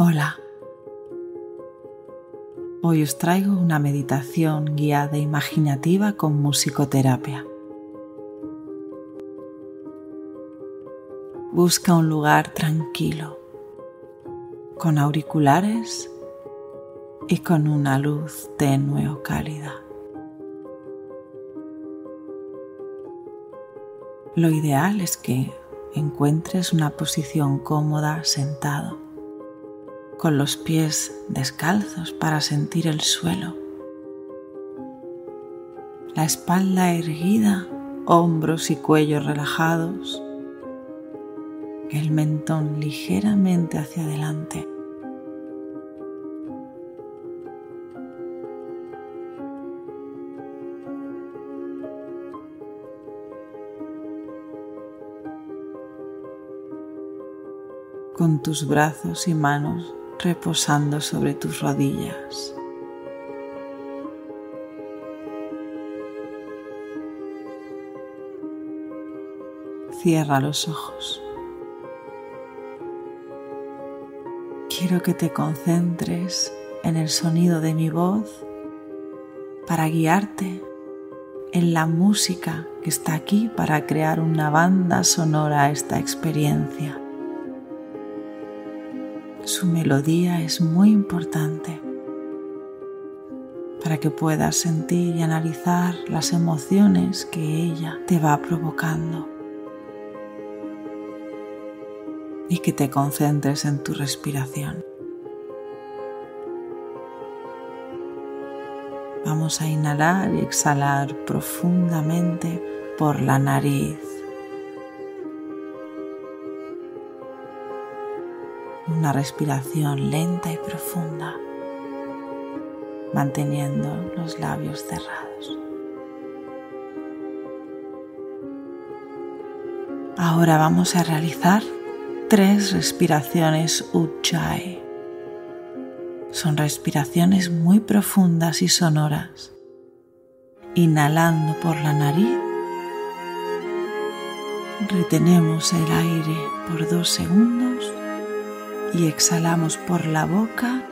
Hola. Hoy os traigo una meditación guiada e imaginativa con musicoterapia. Busca un lugar tranquilo, con auriculares y con una luz tenue o cálida. Lo ideal es que encuentres una posición cómoda sentado con los pies descalzos para sentir el suelo, la espalda erguida, hombros y cuello relajados, el mentón ligeramente hacia adelante. con tus brazos y manos reposando sobre tus rodillas. Cierra los ojos. Quiero que te concentres en el sonido de mi voz para guiarte en la música que está aquí para crear una banda sonora a esta experiencia. Su melodía es muy importante para que puedas sentir y analizar las emociones que ella te va provocando y que te concentres en tu respiración. Vamos a inhalar y exhalar profundamente por la nariz. Una respiración lenta y profunda, manteniendo los labios cerrados. Ahora vamos a realizar tres respiraciones Ujjayi. Son respiraciones muy profundas y sonoras. Inhalando por la nariz, retenemos el aire por dos segundos y exhalamos por la boca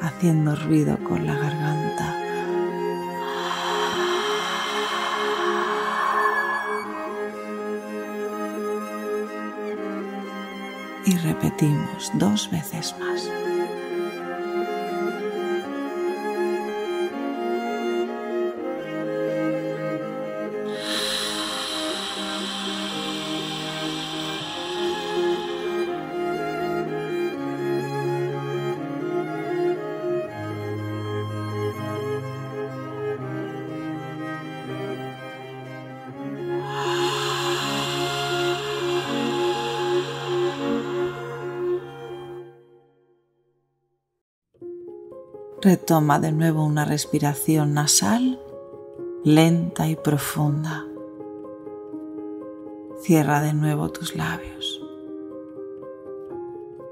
haciendo ruido con la garganta. Y repetimos dos veces más. Retoma de nuevo una respiración nasal lenta y profunda. Cierra de nuevo tus labios.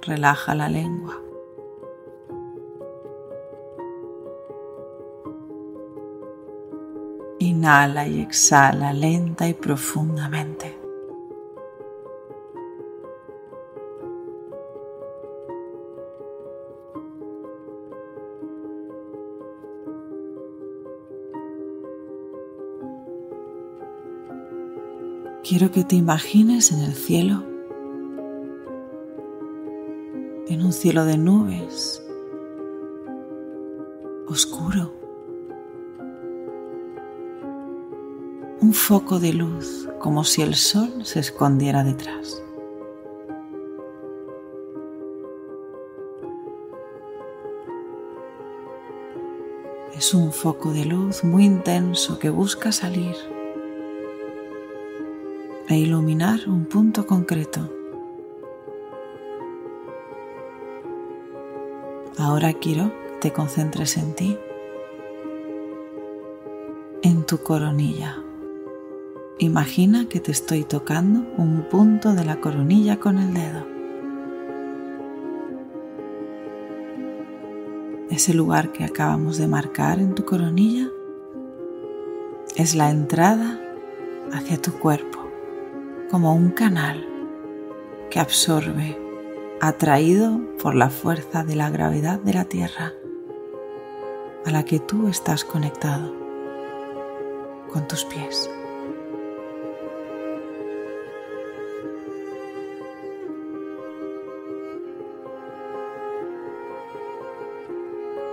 Relaja la lengua. Inhala y exhala lenta y profundamente. Quiero que te imagines en el cielo, en un cielo de nubes, oscuro, un foco de luz como si el sol se escondiera detrás. Es un foco de luz muy intenso que busca salir e iluminar un punto concreto. Ahora quiero que te concentres en ti, en tu coronilla. Imagina que te estoy tocando un punto de la coronilla con el dedo. Ese lugar que acabamos de marcar en tu coronilla es la entrada hacia tu cuerpo como un canal que absorbe atraído por la fuerza de la gravedad de la Tierra a la que tú estás conectado con tus pies.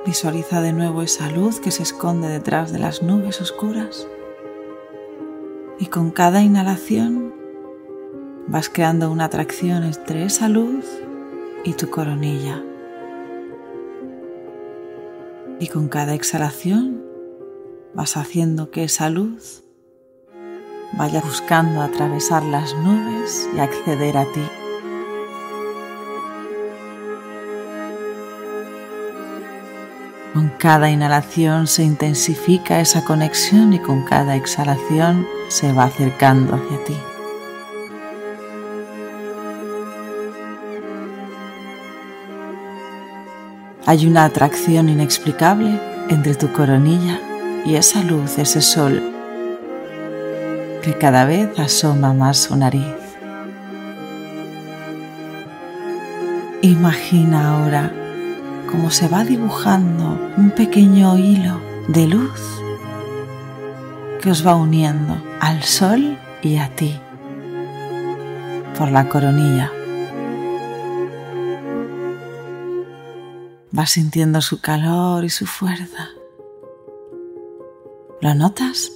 Visualiza de nuevo esa luz que se esconde detrás de las nubes oscuras y con cada inhalación vas creando una atracción entre esa luz y tu coronilla. Y con cada exhalación vas haciendo que esa luz vaya buscando atravesar las nubes y acceder a ti. Con cada inhalación se intensifica esa conexión y con cada exhalación se va acercando hacia ti. Hay una atracción inexplicable entre tu coronilla y esa luz, ese sol, que cada vez asoma más su nariz. Imagina ahora cómo se va dibujando un pequeño hilo de luz que os va uniendo al sol y a ti por la coronilla. Vas sintiendo su calor y su fuerza. ¿Lo notas?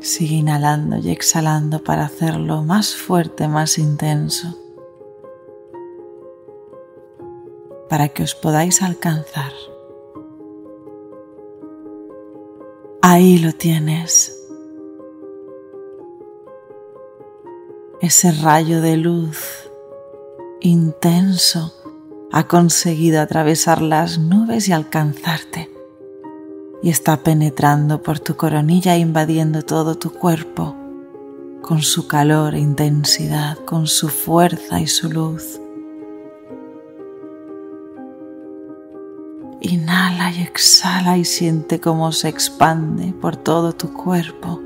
Sigue inhalando y exhalando para hacerlo más fuerte, más intenso, para que os podáis alcanzar. Ahí lo tienes. Ese rayo de luz intenso ha conseguido atravesar las nubes y alcanzarte. Y está penetrando por tu coronilla, invadiendo todo tu cuerpo, con su calor e intensidad, con su fuerza y su luz. Inhala y exhala y siente cómo se expande por todo tu cuerpo.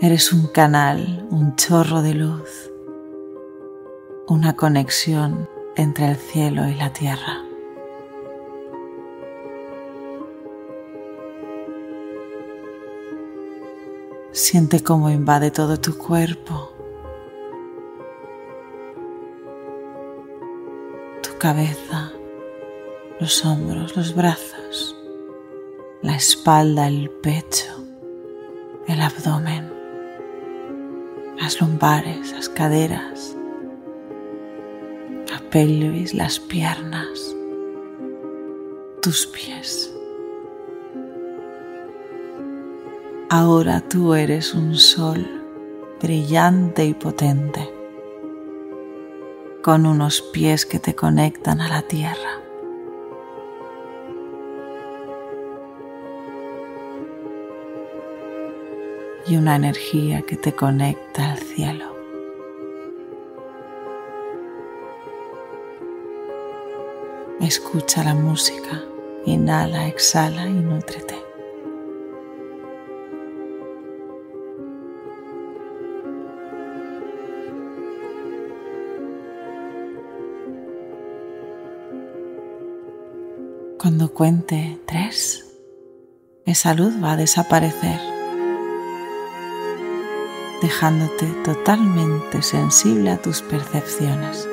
Eres un canal, un chorro de luz una conexión entre el cielo y la tierra. Siente cómo invade todo tu cuerpo, tu cabeza, los hombros, los brazos, la espalda, el pecho, el abdomen, las lumbares, las caderas, pelvis, las piernas, tus pies. Ahora tú eres un sol brillante y potente, con unos pies que te conectan a la tierra. Y una energía que te conecta al cielo. Escucha la música, inhala, exhala y nútrete. Cuando cuente tres, esa luz va a desaparecer, dejándote totalmente sensible a tus percepciones.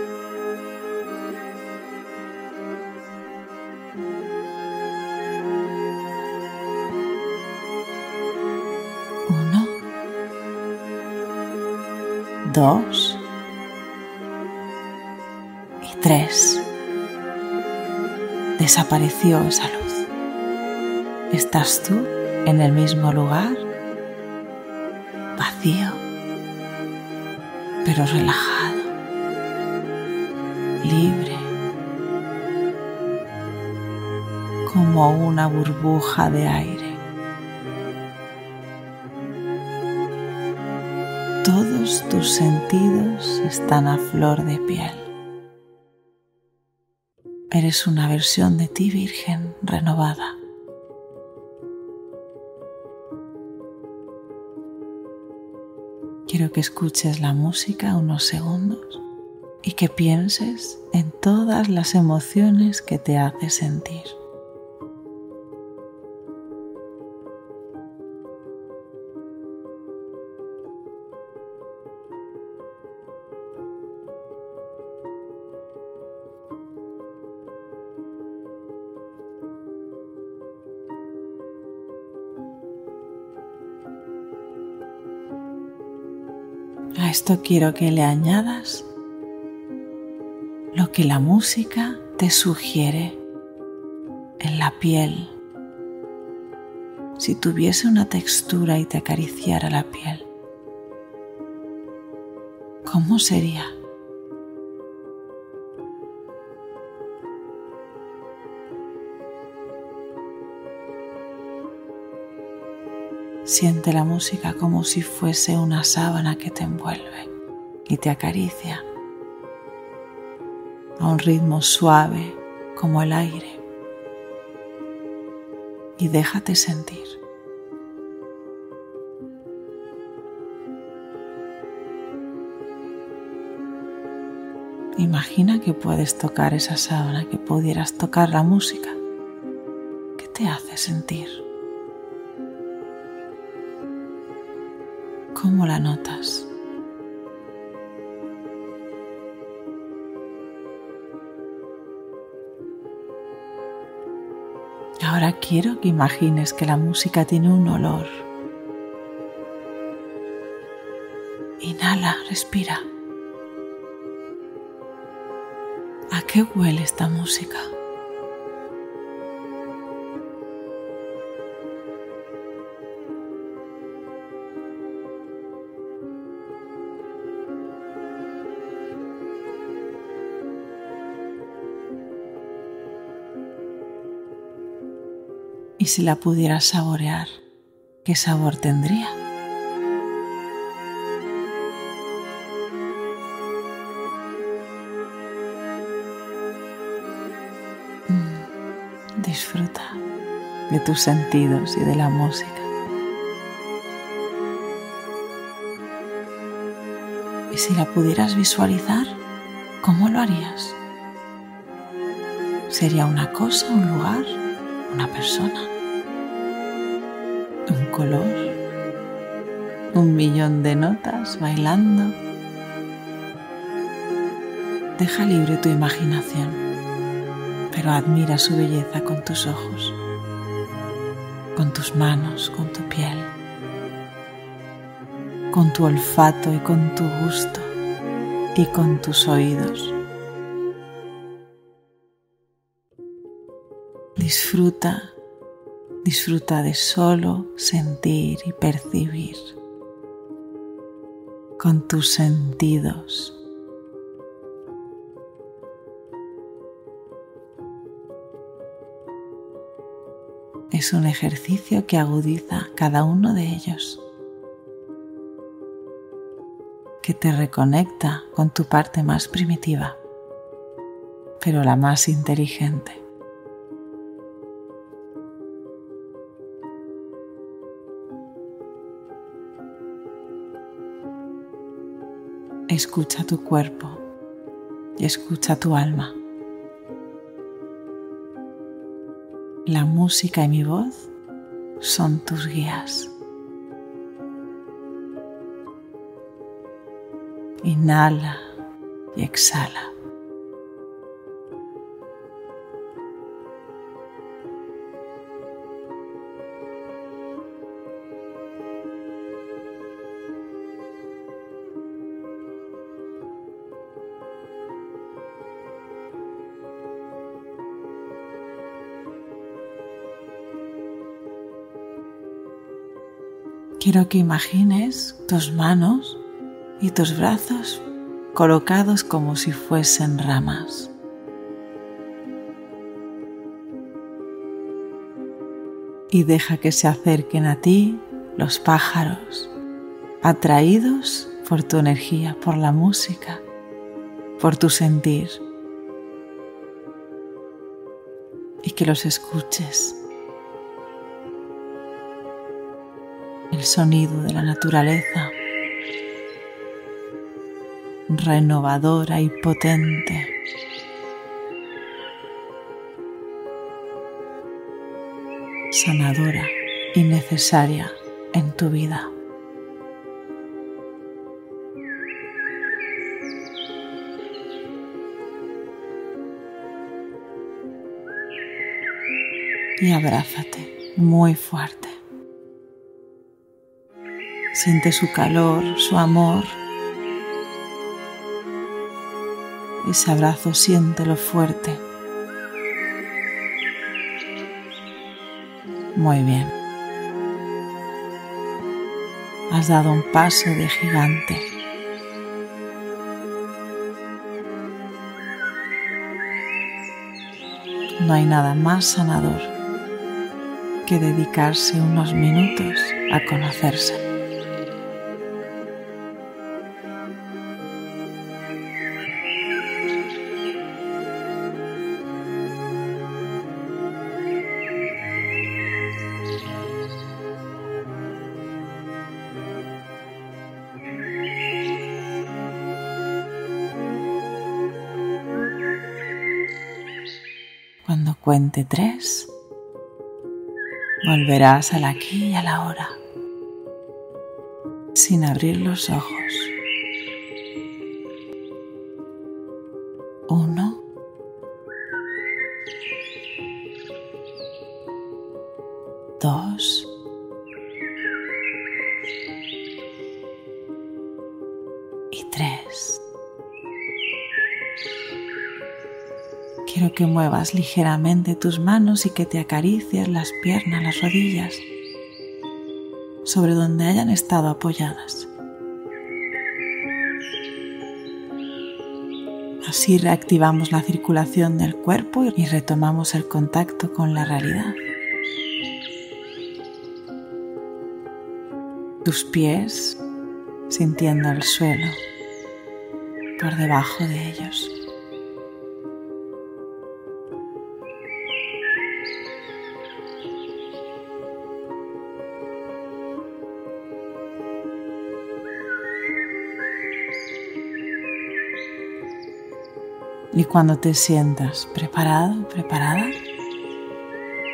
Dos y tres. Desapareció esa luz. Estás tú en el mismo lugar, vacío, pero relajado, libre, como una burbuja de aire. Tus sentidos están a flor de piel. Eres una versión de ti virgen renovada. quiero que escuches la música unos segundos y que pienses en todas las emociones que te hace sentir. Esto quiero que le añadas lo que la música te sugiere en la piel. Si tuviese una textura y te acariciara la piel, ¿cómo sería? Siente la música como si fuese una sábana que te envuelve y te acaricia a un ritmo suave como el aire y déjate sentir. Imagina que puedes tocar esa sábana, que pudieras tocar la música. ¿Qué te hace sentir? ¿Cómo la notas? Ahora quiero que imagines que la música tiene un olor. Inhala, respira. ¿A qué huele esta música? Y si la pudieras saborear, ¿qué sabor tendría? Mm, disfruta de tus sentidos y de la música. Y si la pudieras visualizar, ¿cómo lo harías? ¿Sería una cosa, un lugar, una persona? un color, un millón de notas bailando. Deja libre tu imaginación, pero admira su belleza con tus ojos, con tus manos, con tu piel, con tu olfato y con tu gusto y con tus oídos. Disfruta Disfruta de solo sentir y percibir con tus sentidos. Es un ejercicio que agudiza cada uno de ellos, que te reconecta con tu parte más primitiva, pero la más inteligente. Escucha tu cuerpo y escucha tu alma. La música y mi voz son tus guías. Inhala y exhala. Quiero que imagines tus manos y tus brazos colocados como si fuesen ramas. Y deja que se acerquen a ti los pájaros, atraídos por tu energía, por la música, por tu sentir. Y que los escuches el sonido de la naturaleza renovadora y potente. sanadora y necesaria en tu vida. Y abrázate muy fuerte. Siente su calor, su amor. Ese abrazo siéntelo fuerte. Muy bien. Has dado un paso de gigante. No hay nada más sanador que dedicarse unos minutos a conocerse. Tres, volverás al aquí y a la hora, sin abrir los ojos. Uno. Dos. Que muevas ligeramente tus manos y que te acaricies las piernas, las rodillas, sobre donde hayan estado apoyadas. Así reactivamos la circulación del cuerpo y retomamos el contacto con la realidad. Tus pies sintiendo el suelo por debajo de ellos. Y cuando te sientas preparado, preparada,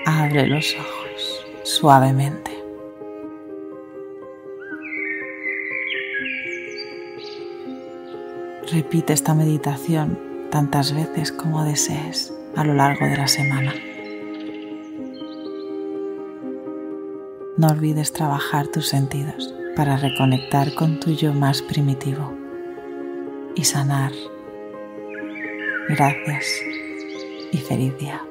abre los ojos suavemente. Repite esta meditación tantas veces como desees a lo largo de la semana. No olvides trabajar tus sentidos para reconectar con tu yo más primitivo y sanar Gracias y feliz día.